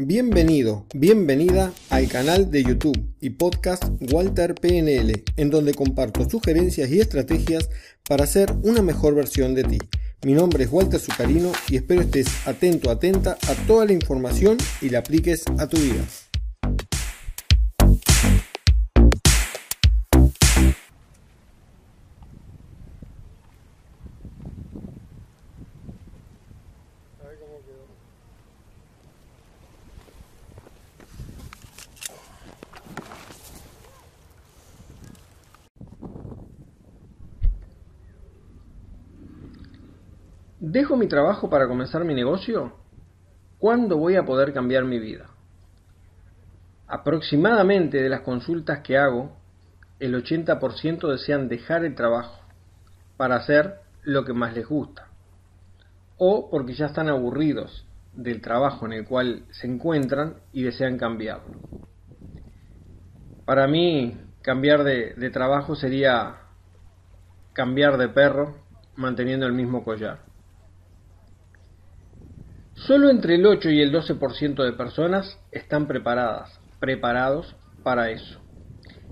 Bienvenido, bienvenida al canal de YouTube y podcast Walter PNL, en donde comparto sugerencias y estrategias para ser una mejor versión de ti. Mi nombre es Walter Zucarino y espero estés atento, atenta a toda la información y la apliques a tu vida. ¿Dejo mi trabajo para comenzar mi negocio? ¿Cuándo voy a poder cambiar mi vida? Aproximadamente de las consultas que hago, el 80% desean dejar el trabajo para hacer lo que más les gusta, o porque ya están aburridos del trabajo en el cual se encuentran y desean cambiarlo. Para mí, cambiar de, de trabajo sería cambiar de perro manteniendo el mismo collar. Solo entre el 8 y el 12% de personas están preparadas, preparados para eso.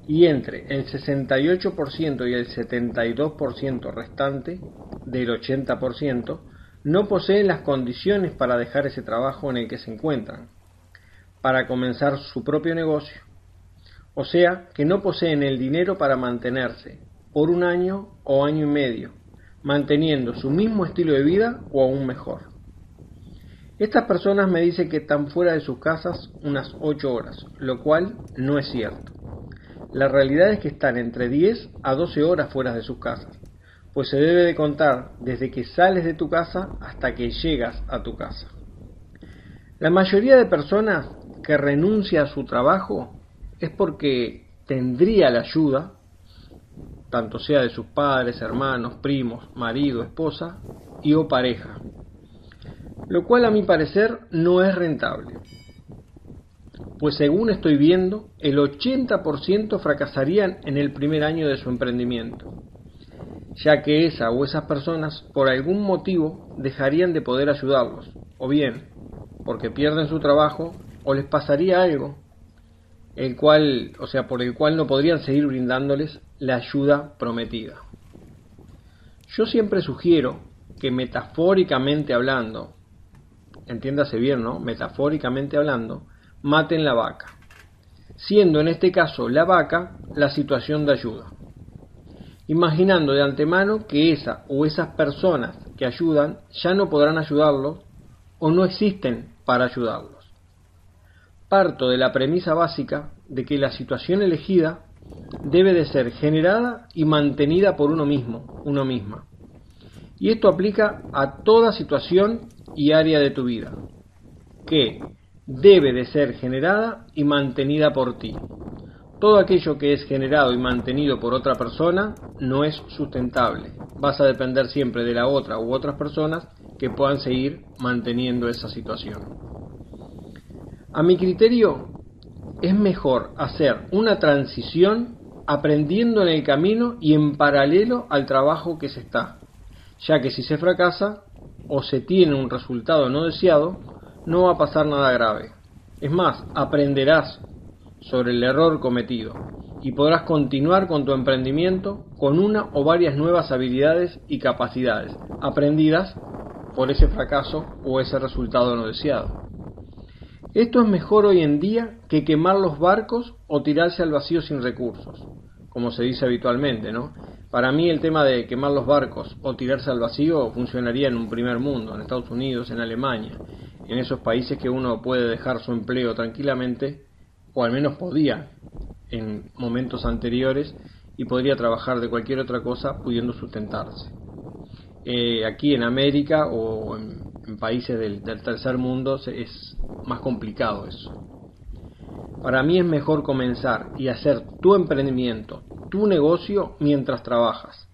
Y entre el 68% y el 72% restante del 80% no poseen las condiciones para dejar ese trabajo en el que se encuentran, para comenzar su propio negocio. O sea, que no poseen el dinero para mantenerse por un año o año y medio, manteniendo su mismo estilo de vida o aún mejor. Estas personas me dicen que están fuera de sus casas unas 8 horas, lo cual no es cierto. La realidad es que están entre 10 a 12 horas fuera de sus casas, pues se debe de contar desde que sales de tu casa hasta que llegas a tu casa. La mayoría de personas que renuncia a su trabajo es porque tendría la ayuda, tanto sea de sus padres, hermanos, primos, marido, esposa y o pareja, lo cual a mi parecer no es rentable. Pues según estoy viendo, el 80% fracasarían en el primer año de su emprendimiento, ya que esa o esas personas por algún motivo dejarían de poder ayudarlos, o bien porque pierden su trabajo o les pasaría algo, el cual, o sea, por el cual no podrían seguir brindándoles la ayuda prometida. Yo siempre sugiero que metafóricamente hablando, entiéndase bien, ¿no? Metafóricamente hablando, maten la vaca, siendo en este caso la vaca la situación de ayuda. Imaginando de antemano que esa o esas personas que ayudan ya no podrán ayudarlos o no existen para ayudarlos. Parto de la premisa básica de que la situación elegida debe de ser generada y mantenida por uno mismo, uno misma. Y esto aplica a toda situación y área de tu vida, que debe de ser generada y mantenida por ti. Todo aquello que es generado y mantenido por otra persona no es sustentable. Vas a depender siempre de la otra u otras personas que puedan seguir manteniendo esa situación. A mi criterio, es mejor hacer una transición aprendiendo en el camino y en paralelo al trabajo que se está, ya que si se fracasa, o se tiene un resultado no deseado, no va a pasar nada grave. Es más, aprenderás sobre el error cometido y podrás continuar con tu emprendimiento con una o varias nuevas habilidades y capacidades aprendidas por ese fracaso o ese resultado no deseado. Esto es mejor hoy en día que quemar los barcos o tirarse al vacío sin recursos, como se dice habitualmente, ¿no? Para mí el tema de quemar los barcos o tirarse al vacío funcionaría en un primer mundo, en Estados Unidos, en Alemania, en esos países que uno puede dejar su empleo tranquilamente, o al menos podía en momentos anteriores, y podría trabajar de cualquier otra cosa pudiendo sustentarse. Eh, aquí en América o en, países del, del tercer mundo es más complicado eso. Para mí es mejor comenzar y hacer tu emprendimiento, tu negocio mientras trabajas.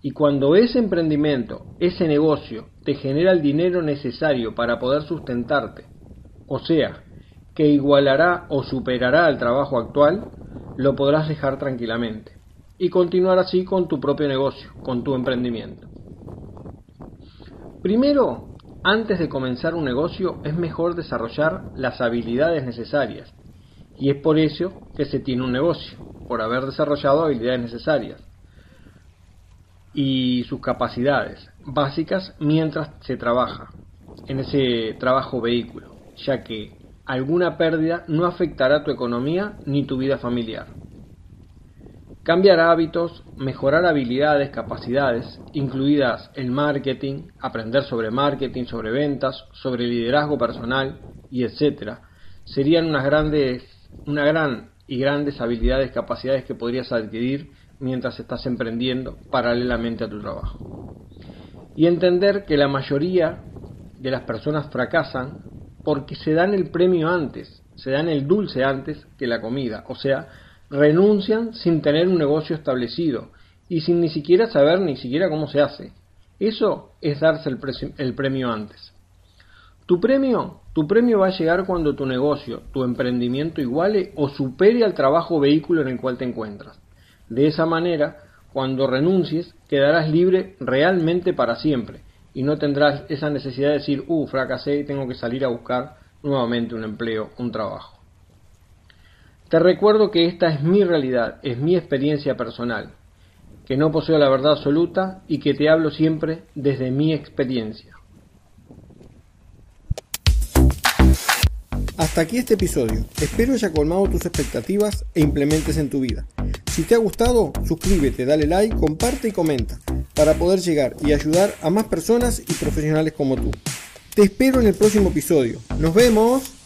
Y cuando ese emprendimiento, ese negocio, te genera el dinero necesario para poder sustentarte, o sea, que igualará o superará al trabajo actual, lo podrás dejar tranquilamente y continuar así con tu propio negocio, con tu emprendimiento. Primero, antes de comenzar un negocio es mejor desarrollar las habilidades necesarias. Y es por eso que se tiene un negocio, por haber desarrollado habilidades necesarias y sus capacidades básicas mientras se trabaja en ese trabajo vehículo, ya que alguna pérdida no afectará tu economía ni tu vida familiar. Cambiar hábitos, mejorar habilidades, capacidades, incluidas el marketing, aprender sobre marketing, sobre ventas, sobre liderazgo personal y etcétera, serían unas grandes, una gran y grandes habilidades, capacidades que podrías adquirir mientras estás emprendiendo paralelamente a tu trabajo. Y entender que la mayoría de las personas fracasan porque se dan el premio antes, se dan el dulce antes que la comida, o sea, renuncian sin tener un negocio establecido y sin ni siquiera saber ni siquiera cómo se hace. Eso es darse el, premio antes. Tu premio, tu premio va a llegar cuando tu negocio, tu emprendimiento iguale o supere al trabajo vehículo en el cual te encuentras. De esa manera, cuando renuncies, quedarás libre realmente para siempre y no tendrás esa necesidad de decir, uh, fracasé y tengo que salir a buscar nuevamente un empleo, un trabajo. Te recuerdo que esta es mi realidad, es mi experiencia personal, que no poseo la verdad absoluta y que te hablo siempre desde mi experiencia. Hasta aquí este episodio. Espero haya colmado tus expectativas e implementes en tu vida. Si te ha gustado, suscríbete, dale like, comparte y comenta para poder llegar y ayudar a más personas y profesionales como tú. Te espero en el próximo episodio. Nos vemos.